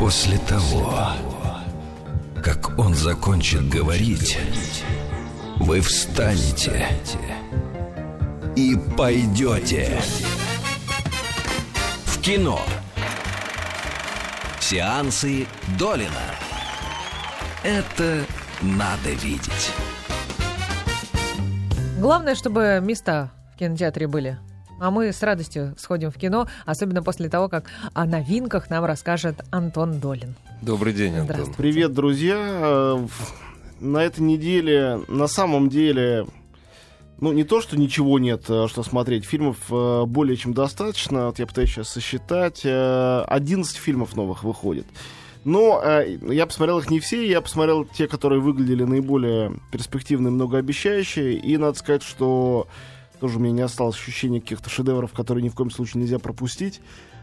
После того, как он закончит говорить, вы встанете и пойдете в кино. Сеансы Долина. Это надо видеть. Главное, чтобы места в кинотеатре были. А мы с радостью сходим в кино, особенно после того, как о новинках нам расскажет Антон Долин. Добрый день, Антон. Здравствуйте. Привет, друзья. Э, На этой неделе, на самом деле, ну, не то, что ничего нет, э, что смотреть. Фильмов э, более чем достаточно. Вот я пытаюсь сейчас сосчитать. Э, 11 фильмов новых выходит. Но э, я посмотрел их не все, я посмотрел те, которые выглядели наиболее перспективные, многообещающие. И надо сказать, что тоже у меня не осталось ощущения каких-то шедевров, которые ни в коем случае нельзя пропустить.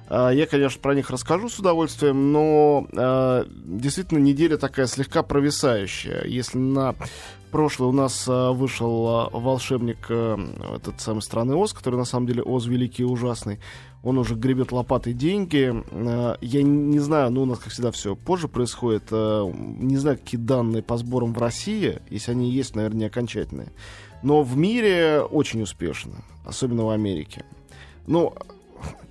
А, Я, конечно, про них расскажу с удовольствием, но э, действительно неделя такая слегка провисающая. Если на прошлой у нас э, вышел волшебник э, этот самый страны Оз, который на самом деле Оз великий и ужасный, он уже гребет лопатой деньги. Я не знаю, ну у нас, как всегда, все позже происходит. Не знаю, какие данные по сборам в России, если они есть, наверное, не окончательные. Но в мире очень успешно, особенно в Америке. Ну,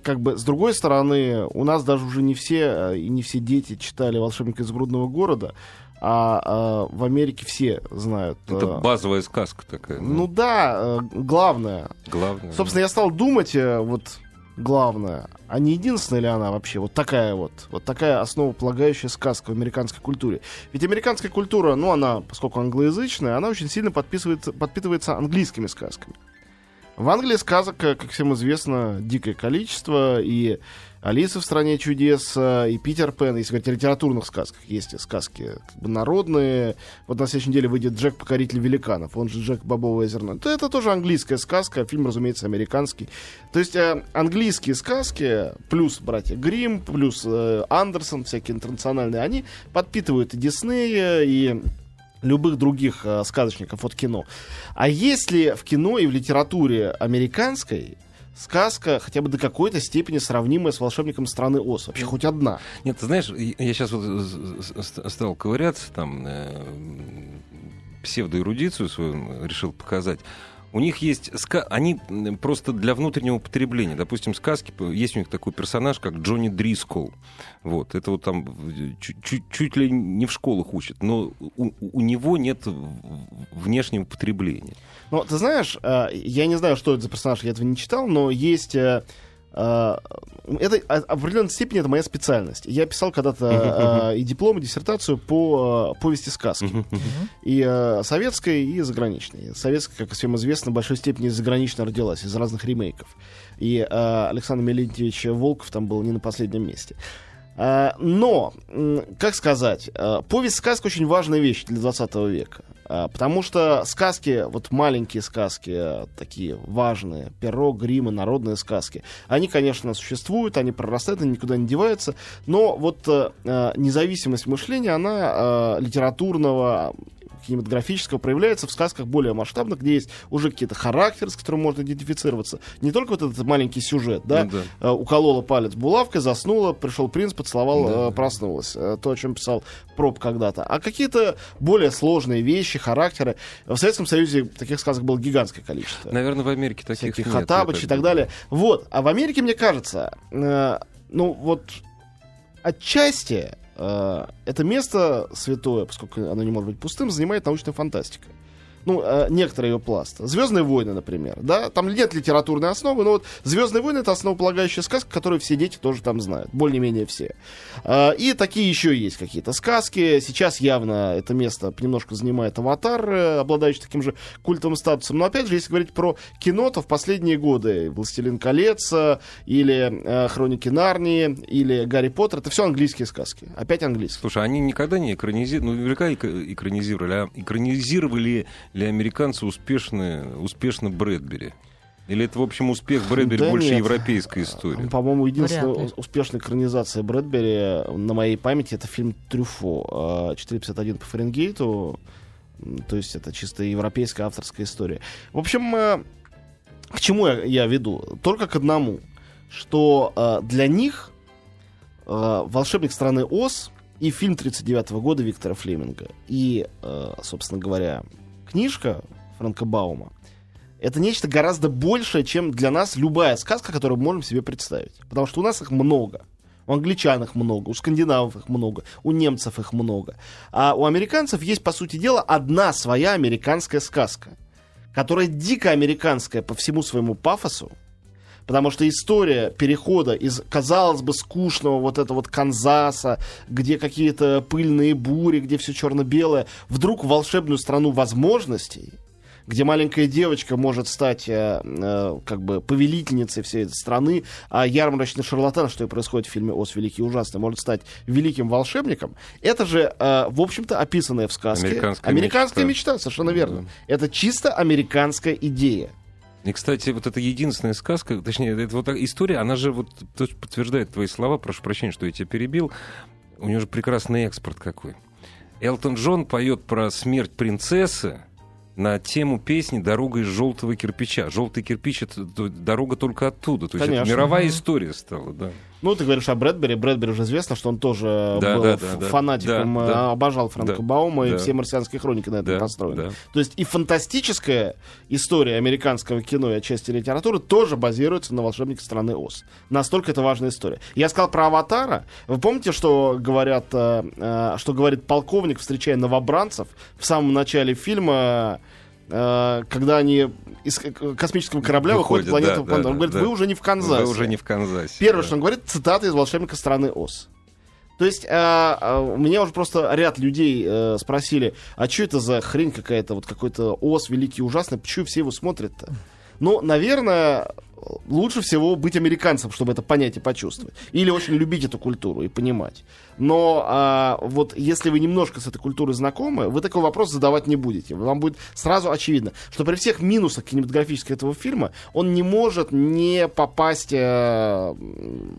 как бы, с другой стороны, у нас даже уже не все э, и не все дети читали «Волшебника из грудного города», а, э, в Америке все знают. Это э, базовая сказка такая. ну да, э, главное. главное. Собственно, я стал думать, вот главное, а не единственная ли она вообще вот такая вот, вот такая основополагающая сказка в американской культуре. Ведь американская культура, ну она, поскольку англоязычная, она очень сильно подписывается, подпитывается английскими сказками. В Англии сказок, э, как всем известно, дикое количество, и Алиса в стране чудес, э, и Питер Пен, если говорить о литературных сказках, есть сказки как бы народные. Вот на следующей неделе выйдет Джек Покоритель великанов, он же Джек Бобовое зерно. То это тоже английская сказка, фильм, разумеется, американский. То есть э, английские сказки, плюс братья Грим, плюс э, Андерсон, всякие интернациональные, они подпитывают и Диснея, и любых других э, сказочников от кино. А есть ли в кино и в литературе американской сказка хотя бы до какой-то степени сравнимая с волшебником страны Оз? Вообще хоть одна? Нет, ты знаешь, я сейчас вот стал ковыряться, там, э, псевдоэрудицию свою решил показать. У них есть... ска- Они просто для внутреннего употребления. Допустим, сказки... Есть у них такой персонаж, как Джонни Дрискол. Вот. Это вот там чуть, чуть- ли не в школах учат. Но у, у него нет внешнего потребления. Ну, ты знаешь, э, я не знаю, что это за персонаж, я этого не читал, но есть... э, это а- в определенной степени это моя специальность. Я писал когда-то э, и диплом, и диссертацию по э, повести сказки. И советской, и заграничной. Советская, как всем известно, в большой степени загранично родилась из разных ремейков. И Александр Мелентьевич Волков там был не на последнем месте. Э, но, как сказать, э, повесть сказка очень важная вещь для 20 века. Э, Потому что сказки, вот маленькие сказки, такие важные, перо, грима, народные сказки, они, конечно, существуют, они прорастают, они никуда не деваются, но вот независимость мышления, она литературного, кинематографического проявляется в сказках более масштабных, где есть уже какие-то характеры, с которым можно идентифицироваться. Не только вот этот маленький сюжет, да, Ну да. э, уколола палец булавкой, заснула, пришел принц, поцеловал, Да. э, проснулась. Э, То, о чем писал Проб когда-то. А какие-то более сложные вещи, характеры. В Советском Союзе таких сказок было гигантское количество. Наверное, в Америке таких Всяких нет, Хаттабыч я и так далее. Вот. А в Америке, мне кажется, ну вот отчасти это место святое, поскольку оно не может быть пустым, занимает научная фантастика. Ну, э, некоторые ее пласт. Звездные войны, например. Да? Там нет литературной основы, но вот Звездные войны это основополагающая сказка, которую все дети тоже там знают. Более-менее все. Э, и такие еще есть какие-то сказки. Сейчас явно это место немножко занимает аватар, э, обладающий таким же культовым статусом. Но опять же, если говорить про кино, то в последние годы «Властелин колец» или «Хроники Нарнии» или «Гарри Поттер» это все английские сказки. Опять английские. Слушай, они никогда не экранизировали, ну, наверняка эк- экранизировали, а экранизировали ли американцы успешно, успешно Брэдбери? Или это, в общем, успех Брэдбери Да больше нет. европейская история? По-моему, единственная успешная экранизация Брэдбери на моей памяти это фильм Трюфо э, 451 по Фаренгейту. То есть это чисто европейская авторская история. В общем, э, к чему я, я веду? Только к одному, что э, для них э, «Волшебник страны Оз» и фильм 39 года Виктора Флеминга, и, э, собственно говоря, книжка Франка Баума, это нечто гораздо большее, чем для нас любая сказка, которую мы можем себе представить. Потому что у нас их много. У англичан их много, у скандинавов их много, у немцев их много. А у американцев есть, по сути дела, одна своя американская сказка, которая дико американская по всему своему пафосу, Потому что история перехода из, казалось бы, скучного вот этого вот Канзаса, где какие-то пыльные бури, где все черно-белое, вдруг в волшебную страну возможностей – где маленькая девочка может стать э, э, как бы повелительницей всей этой страны, а ярмарочный шарлатан, что и происходит в фильме «Ос великий и ужасный», может стать великим волшебником, это же, э, в общем-то, описанная в сказке Американская американская мечта. мечта, совершенно верно. Да. Это чисто американская идея. И, кстати, вот эта единственная сказка, точнее, это вот история, она же вот подтверждает твои слова, прошу прощения, что я тебя перебил. У него же прекрасный экспорт какой. Элтон Джон поет про смерть принцессы на тему песни «Дорога из желтого кирпича». Желтый кирпич — это дорога только оттуда. То есть это Конечно. мировая Мгм. история стала, да. Ну, ты говоришь о Брэдбери. Брэдбери уже известно, что он тоже Да, был да, да, фанатиком, Да, э, да. обожал Франка Да, Баума, и да. все марсианские хроники на этом Да, построены. да. То есть и фантастическая история американского кино и отчасти литературы тоже базируется на «Волшебнике страны Оз». Настолько это важная история. Я сказал про «Аватара». Вы помните, что, говорят, э, э, что говорит полковник, встречая новобранцев в самом начале фильма, э, когда они из космического корабля выходят, Выходят, на планету да, Пандора. да, Он говорит, да. вы уже не в Канзасе. Вы уже не в Канзасе. Первое, да. что он говорит, цитата из «Волшебника страны Оз». То есть, э, э, меня уже просто ряд людей э, спросили, а что это за хрень какая-то, вот какой-то Оз великий ужасный, почему все его смотрят-то? Ну, наверное, лучше всего быть американцем, чтобы это понять и почувствовать. Или очень любить эту культуру и понимать. Но а, вот если вы немножко с этой культурой знакомы, вы такой вопрос задавать не будете. Вам будет сразу очевидно, что при всех минусах кинематографических этого фильма он не может не попасть э,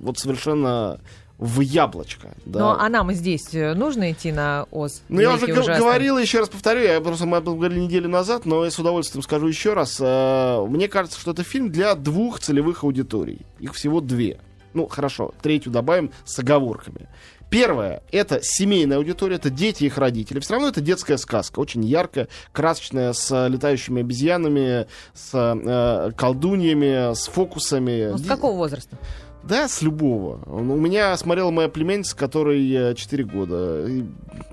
вот совершенно в яблочко. Да. Ну, а нам здесь э, нужно идти на ОЗ? Ну, я уже ужасный? говорил, еще раз повторю, я просто мы об этом говорили неделю назад, но я с удовольствием скажу еще раз. Э, Мне кажется, что это фильм для двух целевых аудиторий. Их всего две. Ну, хорошо, третью добавим с оговорками. Первое, это семейная аудитория, это дети и их родители. Все равно это детская сказка, очень яркая, красочная, с летающими обезьянами, с э, колдуньями, с фокусами. Ну, с какого возраста? Да, с любого. Ну, У меня смотрела моя племянница, которой 4 года. И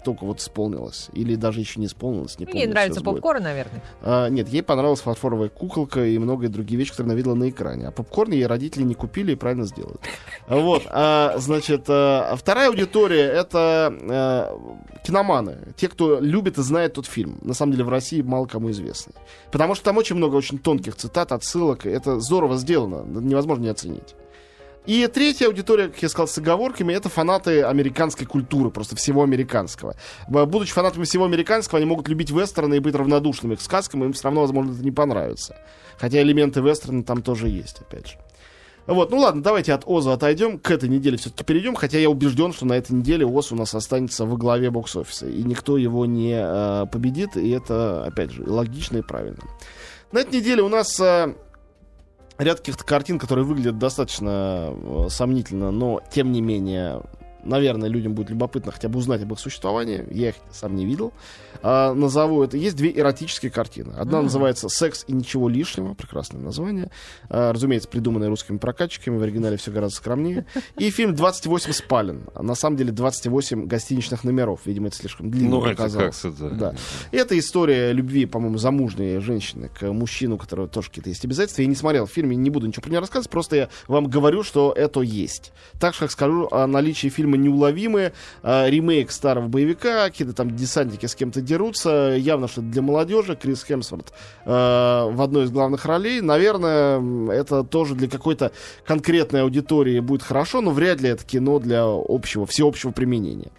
только вот исполнилось. Или даже еще не исполнилось. Не помню, Ей нравится сейчас будет. попкорн, наверное. А, нет, ей понравилась фарфоровая куколка и многие другие вещи, которые она видела на экране. А попкорн ей родители не купили и правильно сделали. Вот, а, значит, а, вторая аудитория это а, киноманы. Те, кто любит и знает тот фильм. На самом деле в России мало кому известный. Потому что там очень много очень тонких цитат, отсылок. Это здорово сделано. Невозможно не оценить. И третья аудитория, как я сказал, с оговорками, это фанаты американской культуры, просто всего американского. Будучи фанатами всего американского, они могут любить вестерны и быть равнодушными к сказкам, им все равно, возможно, это не понравится. Хотя элементы вестерна там тоже есть, опять же. Вот, ну ладно, давайте от Оза отойдем, к этой неделе все-таки перейдем, хотя я убежден, что на этой неделе Оз у нас останется во главе бокс-офиса, и никто его не э, победит, и это, опять же, логично и правильно. На этой неделе у нас э, ряд каких-то картин, которые выглядят достаточно э, сомнительно, но тем не менее, наверное, людям будет любопытно хотя бы узнать об их существовании. Я их сам не видел. А, назову это. Есть две эротические картины. Одна Мгм. называется «Секс и ничего лишнего». Прекрасное название. А, разумеется, придуманное русскими прокатчиками. В оригинале все гораздо скромнее. И фильм «28 спален». А На самом деле 28 гостиничных номеров. Видимо, это слишком длинно Ну, как это... Да. И это история любви, по-моему, замужней женщины к мужчину, у которого тоже какие-то есть обязательства. Я не смотрел фильм, не буду ничего про него рассказывать, просто я вам говорю, что это есть. Так же, как скажу о наличии фильма «Неуловимые», э, ремейк старого боевика, какие-то там десантники с кем-то дерутся, явно что для молодежи, Крис Хемсворт э, в одной из главных ролей. Наверное, это тоже для какой-то конкретной аудитории будет хорошо, но вряд ли это кино для общего, всеобщего применения.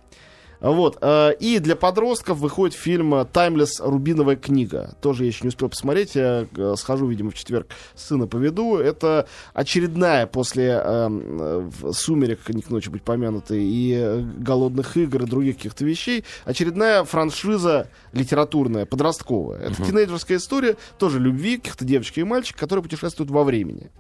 Вот. э, И для подростков выходит фильм «Таймлесс. Рубиновая книга». Тоже я еще не успел посмотреть. Я э, схожу, видимо, в четверг сына поведу. Это очередная после э, «Сумерек», не к ночи быть помянутой, и «Голодных игр» и других каких-то вещей. Очередная франшиза литературная, подростковая. Это тинейджерская история, тоже любви каких-то девочки и мальчик, которые путешествуют во времени.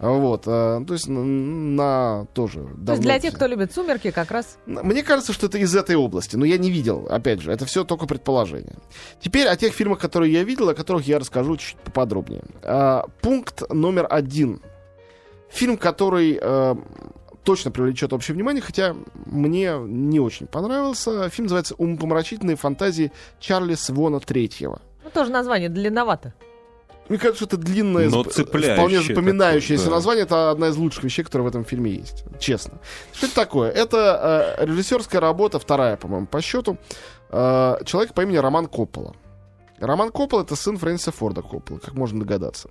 Вот. э, То есть н- на тоже... То есть для тех, кто любит «Сумерки», как раз... мне кажется, что это из этой области, но я не видел, опять же, это все только предположение. Теперь о тех фильмах, которые я видел, о которых я расскажу чуть поподробнее. А, пункт номер один. Фильм, который э, точно привлечет общее внимание, хотя мне не очень понравился. Фильм называется «Умопомрачительные фантазии Чарли Свона Третьего». Ну, тоже название длинновато. Мне кажется, это длинное, Но цепляющее вполне запоминающееся такое, да. название. Это одна из лучших вещей, которые в этом фильме есть. Честно. Что это такое? Это э, режиссерская работа, вторая, по-моему, по счету. Э, человек по имени Роман Коппола. Роман Коппола это сын Фрэнсиса Форда Коппола, как можно догадаться.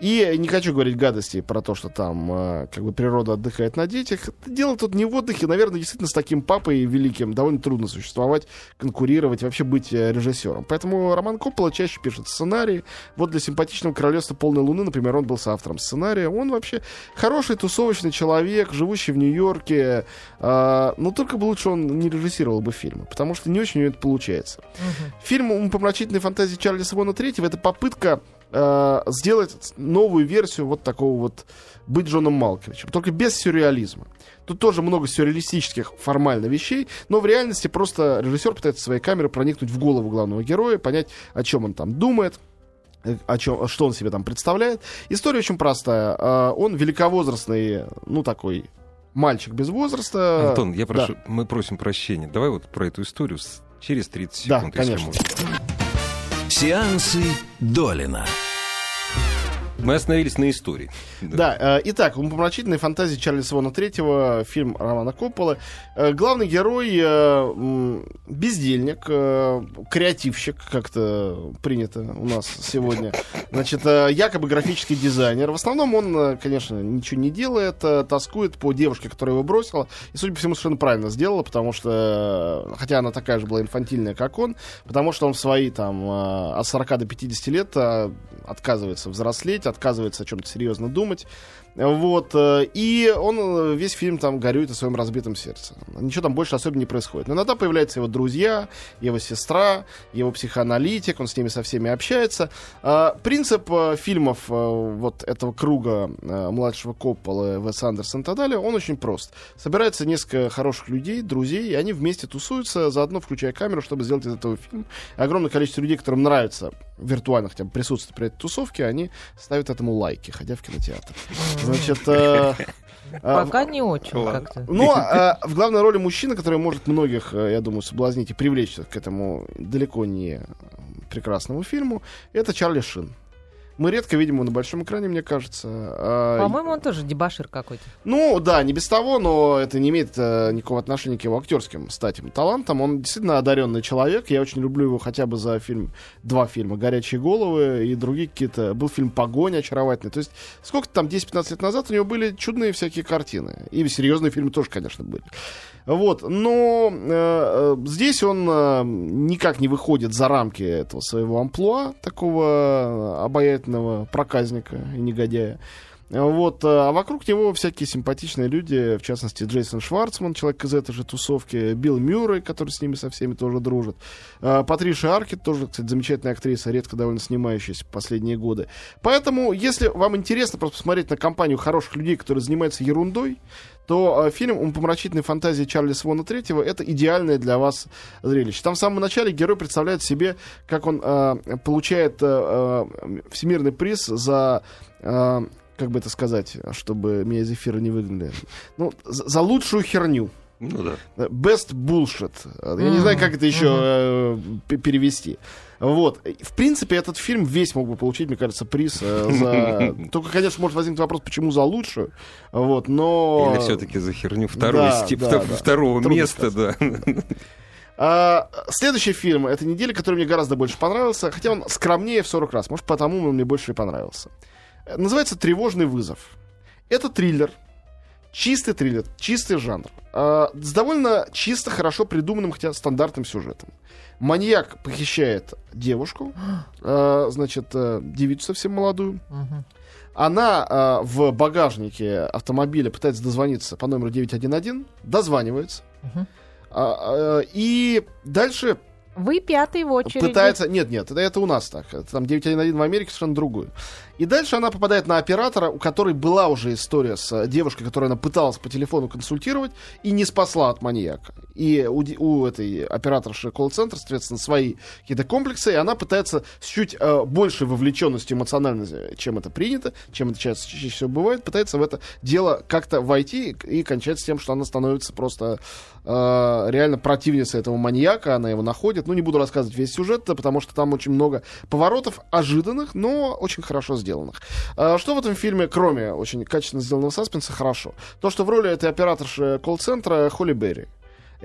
И не хочу говорить гадостей про то, что там э, как бы природа отдыхает на детях. Дело тут не в отдыхе. Наверное, действительно с таким папой великим довольно трудно существовать, конкурировать, вообще быть э, режиссером. Поэтому Роман Коппола чаще пишет сценарии. Вот для симпатичного королевства полной луны, например, он был соавтором сценария. Он вообще хороший тусовочный человек, живущий в Нью-Йорке. Э, но только бы лучше он не режиссировал бы фильмы, потому что не очень у него это получается. Фильм «Умопомрачительные фантазии Чарли Свона Третьего» — это попытка э, сделать новую версию вот такого вот «Быть Джоном Малковичем», только без сюрреализма. Тут тоже много сюрреалистических формально вещей, но в реальности просто режиссер пытается своей камерой проникнуть в голову главного героя, понять, о чем он там думает, э, о чем, что он себе там представляет. История очень простая. Э, Он великовозрастный, ну такой мальчик без возраста. Антон, я Да. прошу, мы просим прощения. Давай вот про эту историю через 30 Да, секунд, если конечно. можно. Сеансы Долина. Мы остановились на истории. Да, э, итак, «Умопомрачительные фантазии Чарли Свона Третьего», фильм Романа Коппола. Э, главный герой э, бездельник, э, креативщик, как-то принято у нас сегодня. Значит, э, якобы графический дизайнер. В основном он, э, конечно, ничего не делает, э, тоскует по девушке, которая его бросила. И, судя по всему, совершенно правильно сделала, потому что, э, хотя она такая же была инфантильная, как он, потому что он в свои там э, от 40 до 50 лет отказывается взрослеть, отказывается о чем-то серьезно думать. Вот. э, И он э, весь фильм там горюет о своем разбитом сердце. Ничего там больше особенно не происходит. Но иногда появляются его друзья, его сестра, его психоаналитик, он с ними со всеми общается. А, Принцип э, фильмов э, вот этого круга э, младшего Коппола, Вес Андерсон и так далее, он очень прост. Собирается несколько хороших людей, друзей, и они вместе тусуются, заодно включая камеру, чтобы сделать из этого фильм. Огромное количество людей, которым нравится виртуально хотя бы присутствовать при этой тусовке, они ставят этому лайки, ходя в кинотеатр. Значит, э, а, Пока не очень ладно. как-то. ну, а, в главной роли мужчина, который может многих, э, я думаю, соблазнить и привлечь к этому далеко не прекрасному фильму, это Чарли Шин. Мы редко видим его на большом экране, мне кажется. А, По-моему, он тоже дебашир какой-то. ну, да, не без того, но это не имеет э, никакого отношения к его актерским статям, талантам. Он действительно одаренный человек. Я очень люблю его хотя бы за фильм, два фильма «Горячие головы» и другие какие-то. Был фильм «Погоня» очаровательный. То есть, сколько там, 10-15 лет назад у него были чудные всякие картины. И серьезные фильмы тоже, конечно, были. Вот, но э, э, здесь он э, никак не выходит за рамки этого своего амплуа, такого обаятельного проказника и негодяя. Вот, э, а вокруг него всякие симпатичные люди, в частности, Джейсон Шварцман, человек из этой же тусовки, Билл Мюррей, который с ними со всеми тоже дружит, э, Патриша Аркет, тоже, кстати, замечательная актриса, редко довольно снимающаяся в последние годы. Поэтому, если вам интересно просто посмотреть на компанию хороших людей, которые занимаются ерундой, то э, фильм «Умопомрачительные фантазии Чарли Свона Третьего» — это идеальное для вас зрелище. Там в самом начале герой представляет себе, как он э, получает э, э, всемирный приз за... э, как бы это сказать, чтобы меня из эфира не выгнали. Ну, за, за лучшую херню. Ну да. Best bullshit. Я не знаю, как это еще э, п- перевести. Вот. В принципе, этот фильм весь мог бы получить, мне кажется, приз э, за... Только, конечно, может возникнуть вопрос, почему за лучшую. Вот, но... Или все-таки за херню второй, Да, степ- да, втор- да. второго Трудно места, да. А, следующий фильм этой недели, который мне гораздо больше понравился, хотя он скромнее в 40 раз, может, потому он мне больше и понравился. Называется «Тревожный вызов». Это триллер. Чистый триллер, чистый жанр. А, с довольно чисто, хорошо придуманным, хотя стандартным сюжетом. Маньяк похищает девушку, а, значит, э, девицу совсем молодую. Она а, в багажнике автомобиля пытается дозвониться по номеру 911, дозванивается. И дальше Вы пятый в очереди. пытается... Нет, нет, это, у нас так. Это там 911 в Америке совершенно другую. И дальше она попадает на оператора, у которой была уже история с э, девушкой, которую она пыталась по телефону консультировать и не спасла от маньяка. И у, у этой операторши колл-центра, соответственно, свои какие-то комплексы, и она пытается с чуть э, большей вовлеченностью эмоционально, чем это принято, чем это чаще, чаще всего бывает, пытается в это дело как-то войти и, и кончается тем, что она становится просто э, реально противницей этого маньяка, она его находит. Ну, не буду рассказывать весь сюжет, потому что там очень много поворотов ожиданных, но очень хорошо сделанных. А, Что в этом фильме, кроме очень качественно сделанного саспенса, хорошо? То, что в роли этой операторши колл-центра Холли Берри.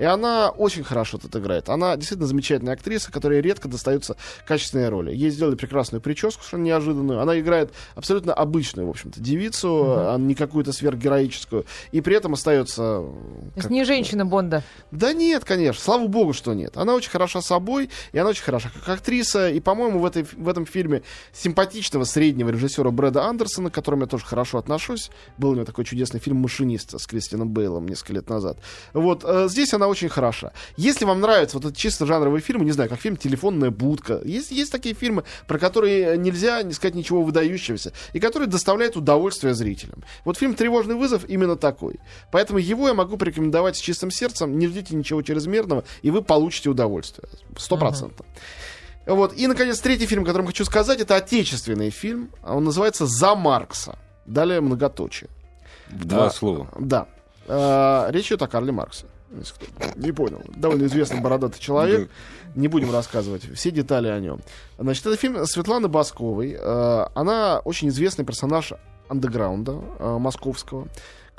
И она очень хорошо тут играет. Она действительно замечательная актриса, которой редко достаются качественные роли. Ей сделали прекрасную прическу, совершенно неожиданную. Она играет абсолютно обычную, в общем-то, девицу, а не какую-то сверхгероическую. И при этом остается... То есть не женщина Бонда. Да нет, конечно, слава богу, что нет. Она очень хороша собой, и она очень хороша как актриса. И, по-моему, в, этой, в этом фильме симпатичного среднего режиссера Брэда Андерсона, к которому я тоже хорошо отношусь, был у него такой чудесный фильм «Машинист» с Кристианом Бейлом несколько лет назад. Вот, э, здесь она очень хороша. Если вам нравится вот этот чисто жанровый фильм, не знаю, как фильм «Телефонная будка», есть, есть такие фильмы, про которые нельзя не сказать ничего выдающегося, и которые доставляют удовольствие зрителям. Вот фильм «Тревожный вызов» именно такой. Поэтому его я могу порекомендовать с чистым сердцем, не ждите ничего чрезмерного, и вы получите удовольствие. Сто процентов. Вот. И, наконец, третий фильм, о котором хочу сказать, это отечественный фильм. Он называется «За Маркса». Далее многоточие. Два А, слова. Да. А, речь идет о Карле Марксе. Если кто Не понял. Довольно известный бородатый человек. Не будем рассказывать все детали о нем. Значит, это фильм Светланы Басковой. Э, Она очень известный персонаж андеграунда э, московского.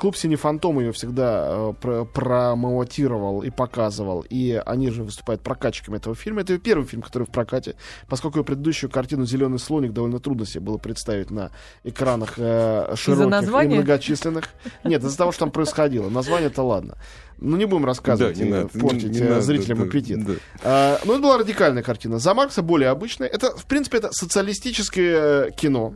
Клуб «Синий фантом» ее всегда э, про- промоутировал и показывал. И они же выступают прокатчиками этого фильма. Это ее первый фильм, который в прокате. Поскольку ее предыдущую картину «Зеленый слоник» довольно трудно себе было представить на экранах э, широких и многочисленных. Нет, из-за того, что там происходило. Название-то ладно. Ну, не будем рассказывать, Да, не и надо, портить не- не э, надо, зрителям да, аппетит. да. А, ну, это была радикальная картина. За Маркса более обычная. Это, в принципе, это социалистическое э, кино,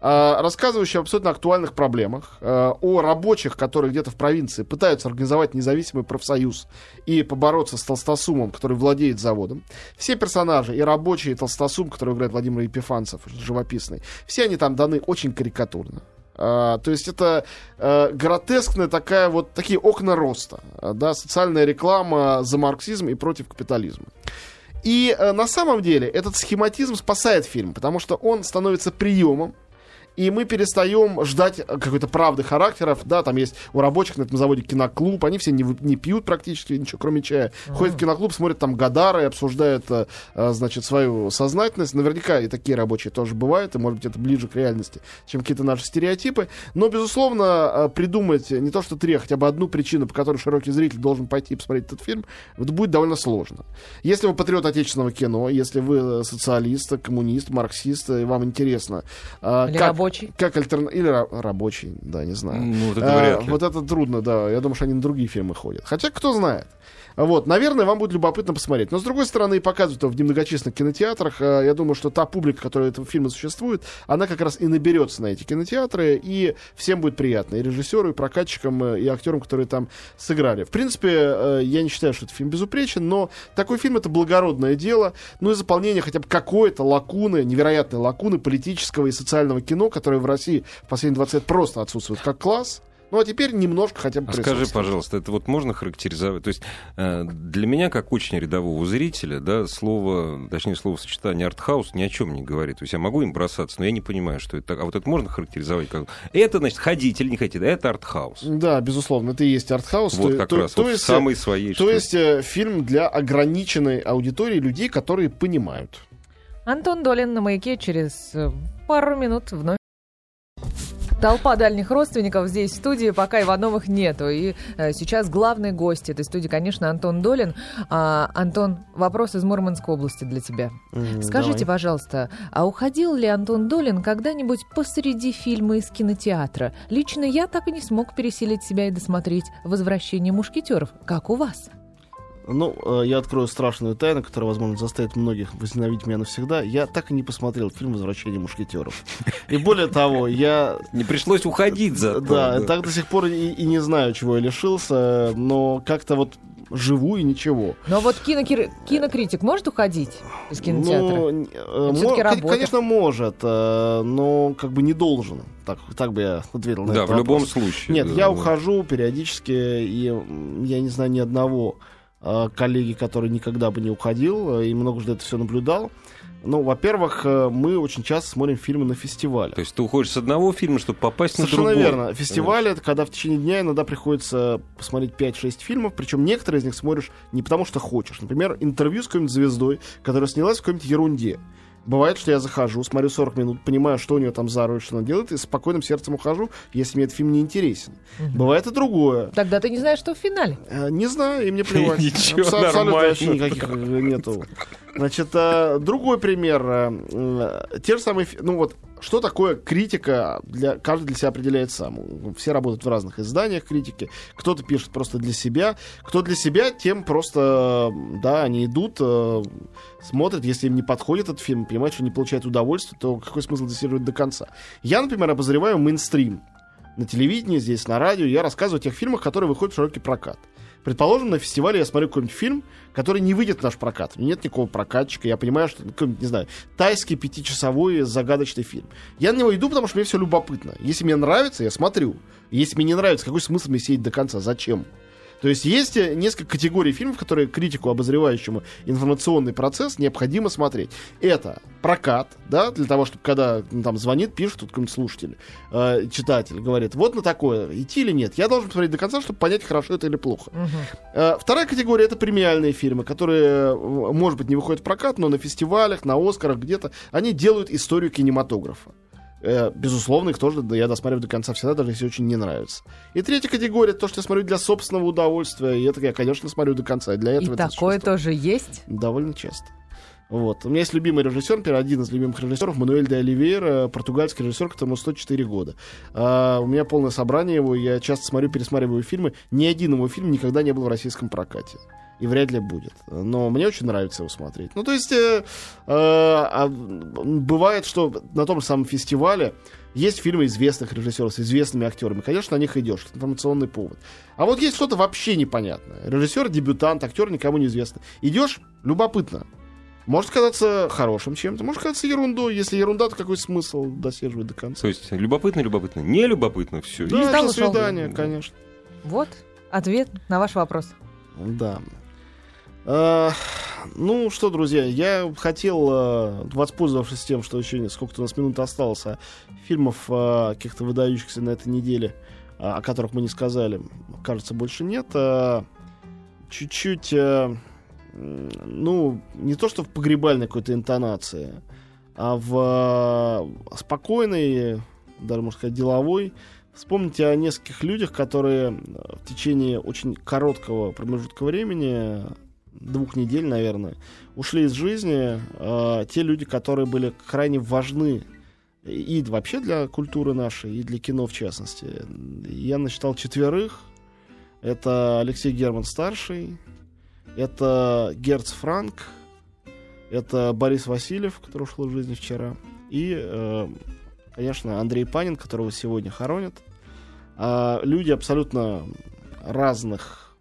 а, рассказывающее об абсолютно актуальных проблемах, а, о рабочих, которые где-то в провинции пытаются организовать независимый профсоюз и побороться с толстосумом, который владеет заводом. Все персонажи, и рабочие, и толстосум, который играет Владимир Епифанцев, живописный, все они там даны очень карикатурно. А, то есть это э, гротескная такая вот такие окна роста, а, да, социальная реклама за марксизм и против капитализма. И э, на самом деле этот схематизм спасает фильм, потому что он становится приемом, и мы перестаем ждать какой-то правды характеров. Да, там есть у рабочих на этом заводе киноклуб, они все не, не пьют практически ничего, кроме чая. Ходят в киноклуб, смотрят там Гадары, обсуждают, э, э, значит, свою сознательность. Наверняка и такие рабочие тоже бывают, и, может быть, это ближе к реальности, чем какие-то наши стереотипы. Но, безусловно, э, придумать не то что три, а хотя бы одну причину, по которой широкий зритель должен пойти и посмотреть этот фильм, это будет довольно сложно. Если вы патриот отечественного кино, если вы социалист, коммунист, марксист, и вам интересно, Или как, рабочий. как альтерна... Или ра- рабочий, да, не знаю. Ну, вот это А, вряд ли. Вот это трудно, да. Я думаю, что они на другие фильмы ходят. Хотя, кто знает. Вот, наверное, вам будет любопытно посмотреть. Но, с другой стороны, и показывают его в немногочисленных кинотеатрах. А, Я думаю, что та публика, которая этого фильма существует, она как раз и наберется на эти кинотеатры, и всем будет приятно. И режиссеру, и прокатчикам, э, и актерам, которые там сыграли. В принципе, э, я не считаю, что этот фильм безупречен, но такой фильм — это благородное дело. Ну и заполнение хотя бы какой-то лакуны, невероятной лакуны политического и социального кино, которое в России в последние 20 лет просто отсутствует как класс. Ну а теперь немножко хотя бы А скажи, пожалуйста, это вот можно характеризовать? То есть э, для меня, как очень рядового зрителя, да, слово, точнее, словосочетание артхаус ни о чем не говорит. То есть я могу им бросаться, но я не понимаю, что это так. А вот это можно характеризовать как... Это, значит, хотите или не хотите, это артхаус. Да, безусловно, это и есть артхаус. Вот то, как то- раз, то вот есть, самой своей... то что- есть э, фильм для ограниченной аудитории людей, которые понимают. Антон Долин на маяке через э, пару минут вновь. Толпа дальних родственников здесь в студии, пока Ивановых нету. И э, сейчас главный гость этой студии, конечно, Антон Долин. А, Антон, вопрос из Мурманской области для тебя. Скажите, давай. пожалуйста, а уходил ли Антон Долин когда-нибудь посреди фильма из кинотеатра? Лично я так и не смог переселить себя и досмотреть «Возвращение мушкетеров». Как у вас? Ну, э, я открою страшную тайну, которая, возможно, заставит многих возненавидеть меня навсегда. Я так и не посмотрел фильм «Возвращение мушкетеров». И более того, я... Не пришлось уходить за Да, так до сих пор и, и не знаю, чего я лишился, но как-то вот живу и ничего. Но вот кинокир- кинокритик может уходить из кинотеатра? Ну, э, мо- конечно, может, э, но как бы не должен. Так, так бы я ответил на Да, этот в любом вопрос. случае. Нет, да, я да. ухожу периодически, и я не знаю ни одного коллеги, который никогда бы не уходил, э, и много уже это все наблюдал. Ну, во-первых, э, мы очень часто смотрим фильмы на фестивале. То есть ты уходишь с одного фильма, чтобы попасть на Совершенно другой. верно. Фестиваль это когда в течение дня иногда приходится посмотреть 5-6 фильмов, причем некоторые из них смотришь не потому, что хочешь. Например, интервью с какой-нибудь звездой, которая снялась в какой-нибудь ерунде. Бывает, что я захожу, смотрю 40 минут, понимаю, что у нее там за роль, что она делает, и спокойным сердцем ухожу, если мне этот фильм не интересен. Бывает и другое. Тогда ты не знаешь, что в финале. Э, Не знаю, и мне плевать. Ничего, Абсо- Абсолютно нормально. вообще никаких э, нету. Значит, э, другой пример. Те же самые... Ну вот, что такое критика? Для, каждый для себя определяет сам. Все работают в разных изданиях критики. Кто-то пишет просто для себя. Кто для себя, тем просто, да, они идут, э, смотрят. Если им не подходит этот фильм, понимают, что не получают удовольствие, то какой смысл досиживать до конца? Я, например, обозреваю мейнстрим на телевидении, здесь на радио, я рассказываю о тех фильмах, которые выходят в широкий прокат. Предположим, на фестивале я смотрю какой-нибудь фильм, который не выйдет в наш прокат. Нет никакого прокатчика. Я понимаю, что, какой-нибудь, не знаю, тайский пятичасовой загадочный фильм. Я на него иду, потому что мне все любопытно. Если мне нравится, я смотрю. Если мне не нравится, какой смысл мне сидеть до конца? Зачем? То есть есть э, несколько категорий фильмов, которые критику, обозревающему информационный процесс, необходимо смотреть. Это прокат, да, для того, чтобы когда ну, там звонит, пишет тут какой-нибудь слушатель, э, читатель, говорит, вот на такое, идти или нет. Я должен посмотреть до конца, чтобы понять, хорошо это или плохо. Э, Вторая категория это премиальные фильмы, которые, э, может быть, не выходят в прокат, но на фестивалях, на Оскарах где-то они делают историю кинематографа. Э, Безусловно, их тоже я досматриваю до конца всегда, даже если очень не нравится. И третья категория то, что я смотрю для собственного удовольствия. И это я, конечно, смотрю до конца. И для этого И это такое тоже есть. Довольно часто. Вот. У меня есть любимый режиссер, один из любимых режиссеров, Мануэль де Оливейра, португальский режиссер, которому 104 года. А, у меня полное собрание его, я часто смотрю, пересматриваю фильмы. Ни один его фильм никогда не был в российском прокате. И вряд ли будет. Но мне очень нравится его смотреть. Ну, то есть, э, э, а, бывает, что на том же самом фестивале есть фильмы известных режиссеров с известными актерами. Конечно, на них идешь. Это информационный повод. А вот есть что-то вообще непонятное. Режиссер, дебютант, актер никому не известно. Идешь, любопытно. Может казаться хорошим чем-то, может казаться ерундой. Если ерунда, то какой смысл досиживать до конца? То есть любопытно, любопытно, не любопытно, все. Да, до свидания, конечно. Вот ответ на ваш вопрос. Да. А, ну что, друзья, я хотел, э, воспользовавшись тем, что еще сколько-то у нас минут осталось, а фильмов э, каких-то выдающихся на этой неделе, а, о которых мы не сказали, кажется, больше нет. а, Чуть-чуть, м, ну, не то что в погребальной какой-то интонации, а в э, спокойной, даже, можно сказать, деловой. Вспомните о нескольких людях, которые в течение очень короткого промежутка времени, двух недель, наверное, ушли из жизни. Э, те люди, которые были крайне важны и вообще для культуры нашей, и для кино в частности. Я насчитал четверых. Это Алексей Герман старший, это Герц Франк, это Борис Васильев, который ушел из жизни вчера, и, э, конечно, Андрей Панин, которого сегодня хоронят. А, люди абсолютно разных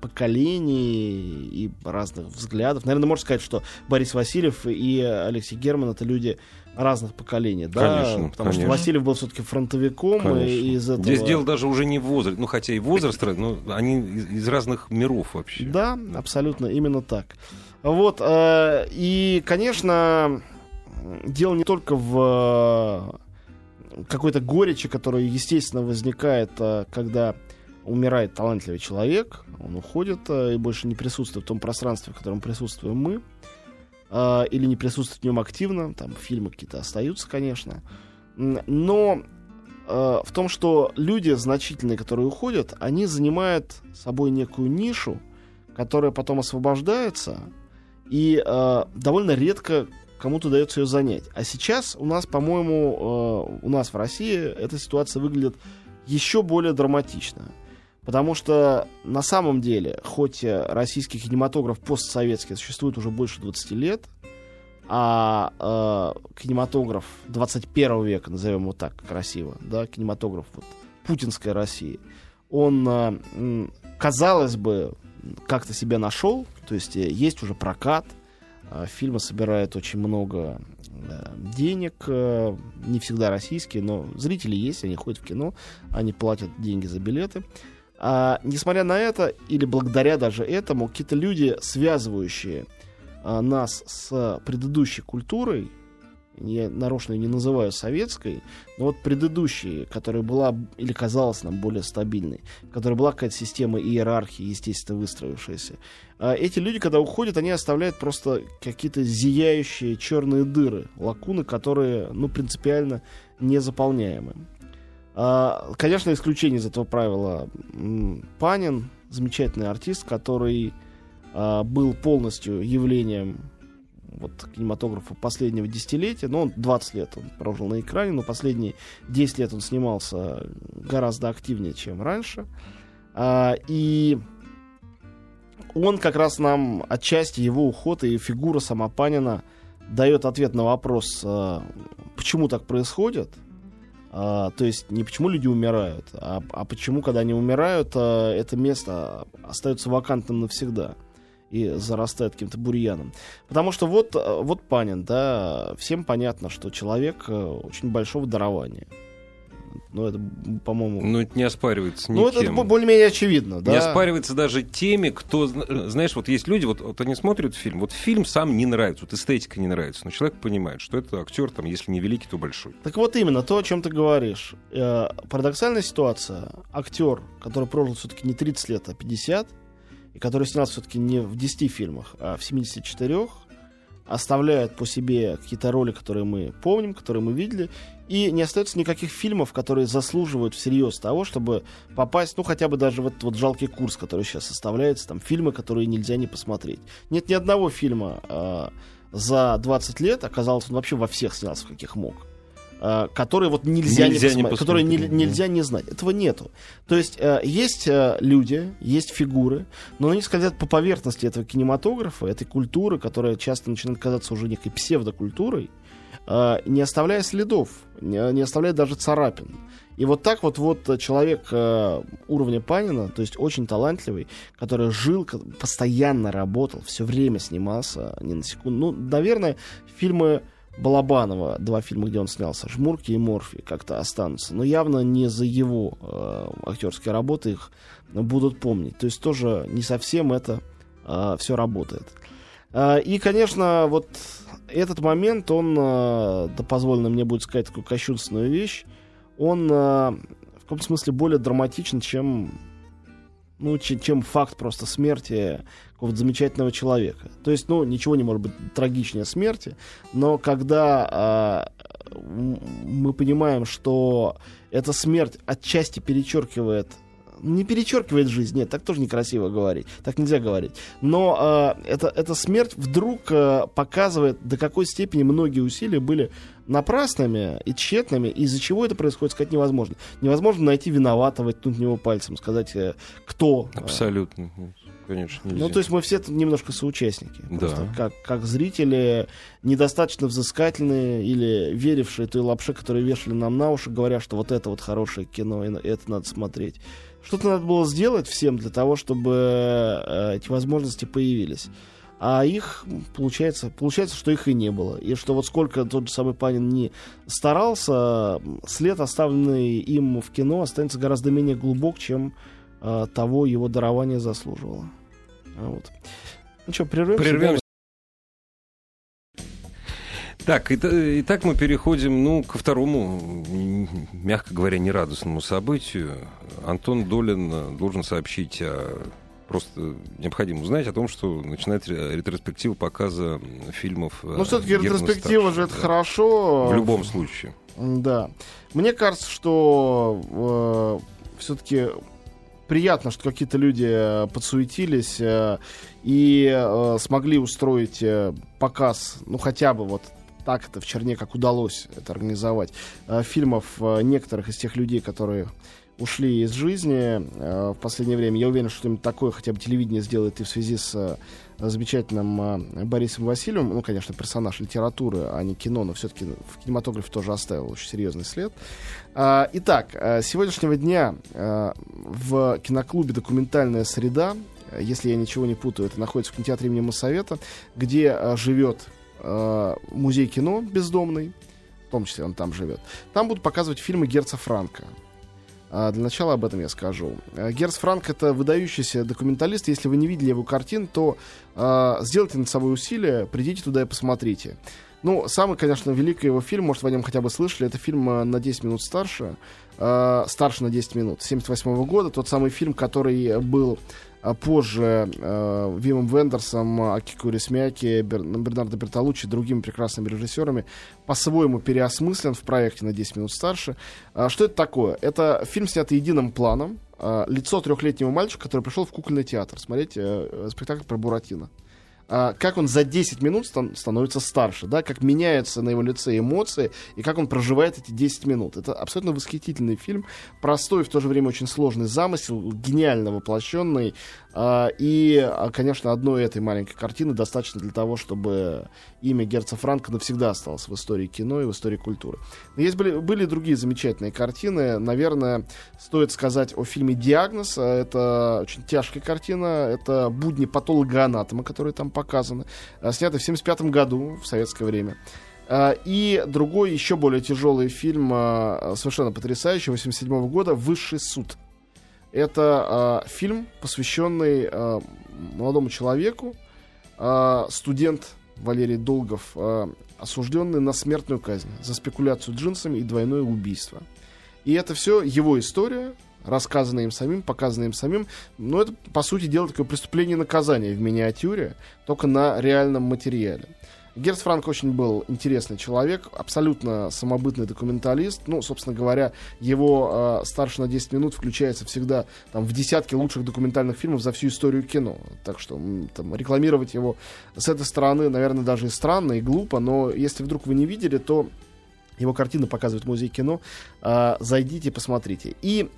поколений и разных взглядов. Наверное, можно сказать, что Борис Васильев и Алексей Герман это люди разных поколений, да, Конечно, потому что конечно. Васильев был все-таки фронтовиком и из этого. Здесь дело даже уже не в возрасте, ну хотя и возраст, но они из, из разных миров вообще. Да, абсолютно, именно так. Вот, э, и, конечно, дело не только в э, какой-то горечи, которая, естественно, возникает, э, когда умирает талантливый человек, он уходит э, и больше не присутствует в том пространстве, в котором присутствуем мы, э, или не присутствует в нем активно, там фильмы какие-то остаются, конечно. Но э, в том, что люди значительные, которые уходят, они занимают собой некую нишу, которая потом освобождается, и э, довольно редко кому-то удается ее занять. А сейчас у нас, по-моему, у нас в России эта ситуация выглядит еще более драматично. Потому что на самом деле, хоть российский кинематограф постсоветский существует уже больше 20 лет, а э, кинематограф 21 века, назовем его так красиво, да, кинематограф вот, путинской России, он, э, казалось бы, как-то себя нашел, то есть э, есть уже прокат, э, фильмы собирают очень много э, денег, э, не всегда российские, но зрители есть, они ходят в кино, они платят деньги за билеты. А, несмотря на это, или благодаря даже этому, какие-то люди, связывающие а, нас с предыдущей культурой, я нарочно не называю советской, но вот предыдущей, которая была или казалась нам более стабильной, которая была какая-то система иерархии, естественно, выстроившаяся. А эти люди, когда уходят, они оставляют просто какие-то зияющие черные дыры, лакуны, которые, ну, принципиально незаполняемы. А, конечно, исключение из этого правила Панин, замечательный артист, который а, был полностью явлением вот, кинематографа последнего десятилетия. Ну, он 20 лет он прожил на экране, но последние 10 лет он снимался гораздо активнее, чем раньше. А, и он как раз нам отчасти его уход и фигура Самопанина дает ответ на вопрос, почему так происходит. А, то есть не почему люди умирают, а, а почему, когда они умирают, а, это место остается вакантным навсегда и зарастает каким-то бурьяном. Потому что вот, вот Панин, да, всем понятно, что человек э, очень большого дарования. Ну, это, по-моему... Ну, это не оспаривается никем. Ну, это, это более-менее очевидно, да. Не оспаривается даже теми, кто... Знаешь, вот есть люди, вот, вот они смотрят фильм, вот фильм сам не нравится, вот эстетика не нравится, но человек понимает, что это актер, там, если не великий, то большой. Так вот именно, то, о чем ты говоришь. Э, парадоксальная ситуация. Актер, который прожил все-таки не 30 лет, а 50, и который снялся все-таки не в 10 фильмах, а в 74, оставляет по себе какие-то роли, которые мы помним, которые мы видели, и не остается никаких фильмов, которые заслуживают всерьез того, чтобы попасть, ну, хотя бы даже в этот вот жалкий курс, который сейчас составляется, там, фильмы, которые нельзя не посмотреть. Нет ни одного фильма э, за 20 лет, оказалось, он вообще во всех снялся, в каких мог которые вот нельзя, нельзя не, посмотреть, которые не, нельзя не знать. Этого нету. То есть э, есть э, люди, есть фигуры, но они скользят по поверхности этого кинематографа, этой культуры, которая часто начинает казаться уже некой псевдокультурой, не оставляя следов, не, не оставляя даже царапин. И вот так вот, вот человек э, уровня Панина, то есть очень талантливый, который жил, постоянно работал, все время снимался, ни на секунду. Ну, наверное, фильмы Балабанова, два фильма, где он снялся, «Жмурки» и «Морфи» как-то останутся. Но явно не за его э, актерские работы их будут помнить. То есть тоже не совсем это э, все работает. Э, и, конечно, вот этот момент, он, э, да позволено мне будет сказать такую кощунственную вещь, он э, в каком-то смысле более драматичен, чем ну, чем, факт просто смерти какого-то замечательного человека. То есть, ну, ничего не может быть трагичнее смерти, но когда э, мы понимаем, что эта смерть отчасти перечеркивает не перечеркивает жизнь, нет, так тоже некрасиво говорить, так нельзя говорить. Но э, это, эта смерть вдруг э, показывает, до какой степени многие усилия были напрасными и тщетными, из-за чего это происходит, сказать невозможно. Невозможно найти виноватого, в него пальцем, сказать, э, кто. Абсолютно. Конечно, нельзя. Ну, то есть мы все тут немножко соучастники. Да. Просто как, как зрители, недостаточно взыскательные или верившие той лапше, которые вешали нам на уши, говоря, что вот это вот хорошее кино, и это надо смотреть. Что-то надо было сделать всем для того, чтобы э, эти возможности появились. А их, получается, получается, что их и не было. И что вот сколько тот же самый Панин не старался, след, оставленный им в кино, останется гораздо менее глубок, чем э, того его дарование заслуживало. А вот. Ну что, прервемся? Прервемся. Так, итак, мы переходим ну, ко второму, мягко говоря, нерадостному событию. Антон Долин должен сообщить о просто необходимо узнать о том, что начинается ретроспектива показа фильмов. Ну, все-таки ретроспектива же это да. хорошо. В любом случае. Да. Мне кажется, что э, все-таки приятно, что какие-то люди э, подсуетились э, и э, смогли устроить э, показ, ну хотя бы вот так это в Черне, как удалось это организовать, э, фильмов э, некоторых из тех людей, которые ушли из жизни э, в последнее время. Я уверен, что что-нибудь такое хотя бы телевидение сделает и в связи с замечательным Борисом Васильевым. Ну, конечно, персонаж литературы, а не кино, но все-таки в кинематографе тоже оставил очень серьезный след. Итак, с сегодняшнего дня в киноклубе «Документальная среда», если я ничего не путаю, это находится в кинотеатре имени Моссовета, где живет э, музей кино бездомный, в том числе он там живет. Там будут показывать фильмы Герца Франка. А, для начала об этом я скажу. Э, Герц Франк это выдающийся документалист. Если вы не видели его картин, то э, сделайте над собой усилие, придите туда и посмотрите. Ну, самый, конечно, великий его фильм, может, вы о нем хотя бы слышали, это фильм э, «На 10 минут старше», э, «Старше на 10 минут», 78 -го года, тот самый фильм, который был а позже э, Вимом Вендерсом, Акико Рисмяки, Бер, Бернардо Бертолуччи другими прекрасными режиссерами по-своему переосмыслен в проекте на 10 минут старше. А, что это такое? Это фильм, снятый единым планом. А, лицо трехлетнего мальчика, который пришел в кукольный театр смотреть э, спектакль про Буратино. А, как он за 10 минут стан- становится старше, да, как меняются на его лице эмоции и как он проживает эти 10 минут. Это абсолютно восхитительный фильм, простой, в то же время очень сложный замысел, гениально воплощенный, а, и, а, конечно, одной этой маленькой картины достаточно для того, чтобы имя Герца Франка навсегда осталось в истории кино и в истории культуры. Но есть были, были другие замечательные картины. Наверное, стоит сказать о фильме «Диагноз». Это очень тяжкая картина. Это «Будни патолога-анатома», которые там показаны. А, снятый в 1975 году, в советское время. И другой, еще более тяжелый фильм, совершенно потрясающий, 87 года «Высший суд». Это э, фильм, посвященный э, молодому человеку, э, студент Валерий Долгов, э, осужденный на смертную казнь за спекуляцию джинсами и двойное убийство. И это все его история, рассказанная им самим, показанная им самим. Но это, по сути дела, такое преступление и наказание в миниатюре, только на реальном материале. Герц Франк очень был интересный человек, абсолютно самобытный документалист. Ну, собственно говоря, его э, старше на 10 минут включается всегда там, в десятки лучших документальных фильмов за всю историю кино. Так что там, рекламировать его с этой стороны, наверное, даже и странно, и глупо. Но если вдруг вы не видели, то его картины показывает музей кино. Э, зайдите, посмотрите. И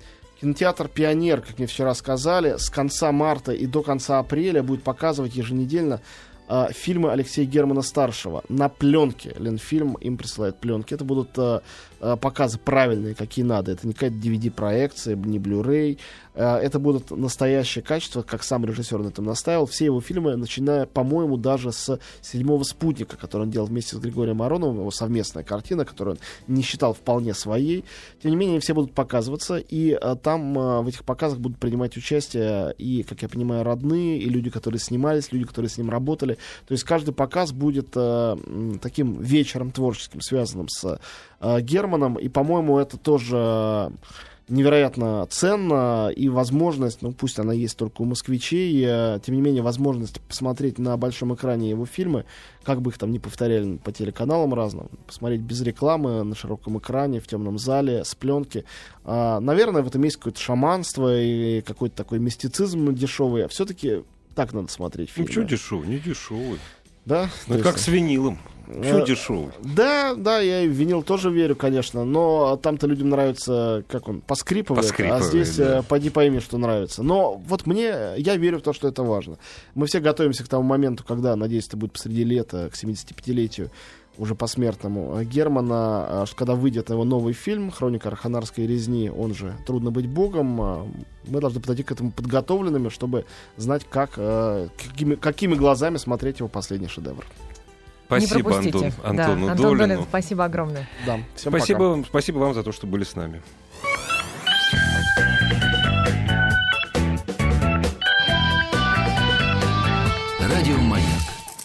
Кинотеатр «Пионер», как мне вчера сказали, с конца марта и до конца апреля будет показывать еженедельно э, фильмы Алексея Германа старшего на пленке. Ленфильм им присылает пленки. Это будут э, Э, показы правильные, какие надо. Это не какая-то DVD-проекция, не Blu-ray. Э, это будут настоящее качество, как сам режиссер на этом настаивал. Все его фильмы, начиная, по-моему, даже с «Седьмого спутника», который он делал вместе с Григорием Ароновым, его совместная картина, которую он не считал вполне своей. Тем не менее, все будут показываться, и э, там в этих показах будут принимать участие и, как я понимаю, родные, и люди, которые снимались, люди, которые с ним работали. То есть каждый показ будет таким вечером творческим, связанным с э, Германом, и, по-моему, это тоже невероятно ценно, и возможность, ну пусть она есть только у москвичей, э, тем не менее возможность посмотреть на большом экране его фильмы, как бы их там не повторяли по телеканалам разным, посмотреть без рекламы, на широком экране, в темном зале, с пленки. Э, наверное, в этом есть какое-то шаманство и какой-то такой мистицизм дешевый, а все-таки так надо смотреть фильмы. Ну, что дешевый? Не дешевый. Да? Ну, как с винилом. Все э, дешевый. Да, да, я и в винил тоже верю, конечно, но там-то людям нравится, как он, поскрипывает, поскрипывает а здесь да. Э, поди пойми, что нравится. Но вот мне, я верю в то, что это важно. Мы все готовимся к тому моменту, когда, надеюсь, это будет посреди лета, к 75-летию уже посмертному Германа, а, когда выйдет его новый фильм «Хроника Арханарской резни», он же «Трудно быть богом», а, мы должны подойти к этому подготовленными, чтобы знать, как, э, какими, какими глазами смотреть его последний шедевр. Спасибо, Антон, Антону да, Антон Долину. Долин, спасибо огромное. Да, всем спасибо, пока. спасибо вам за то, что были с нами.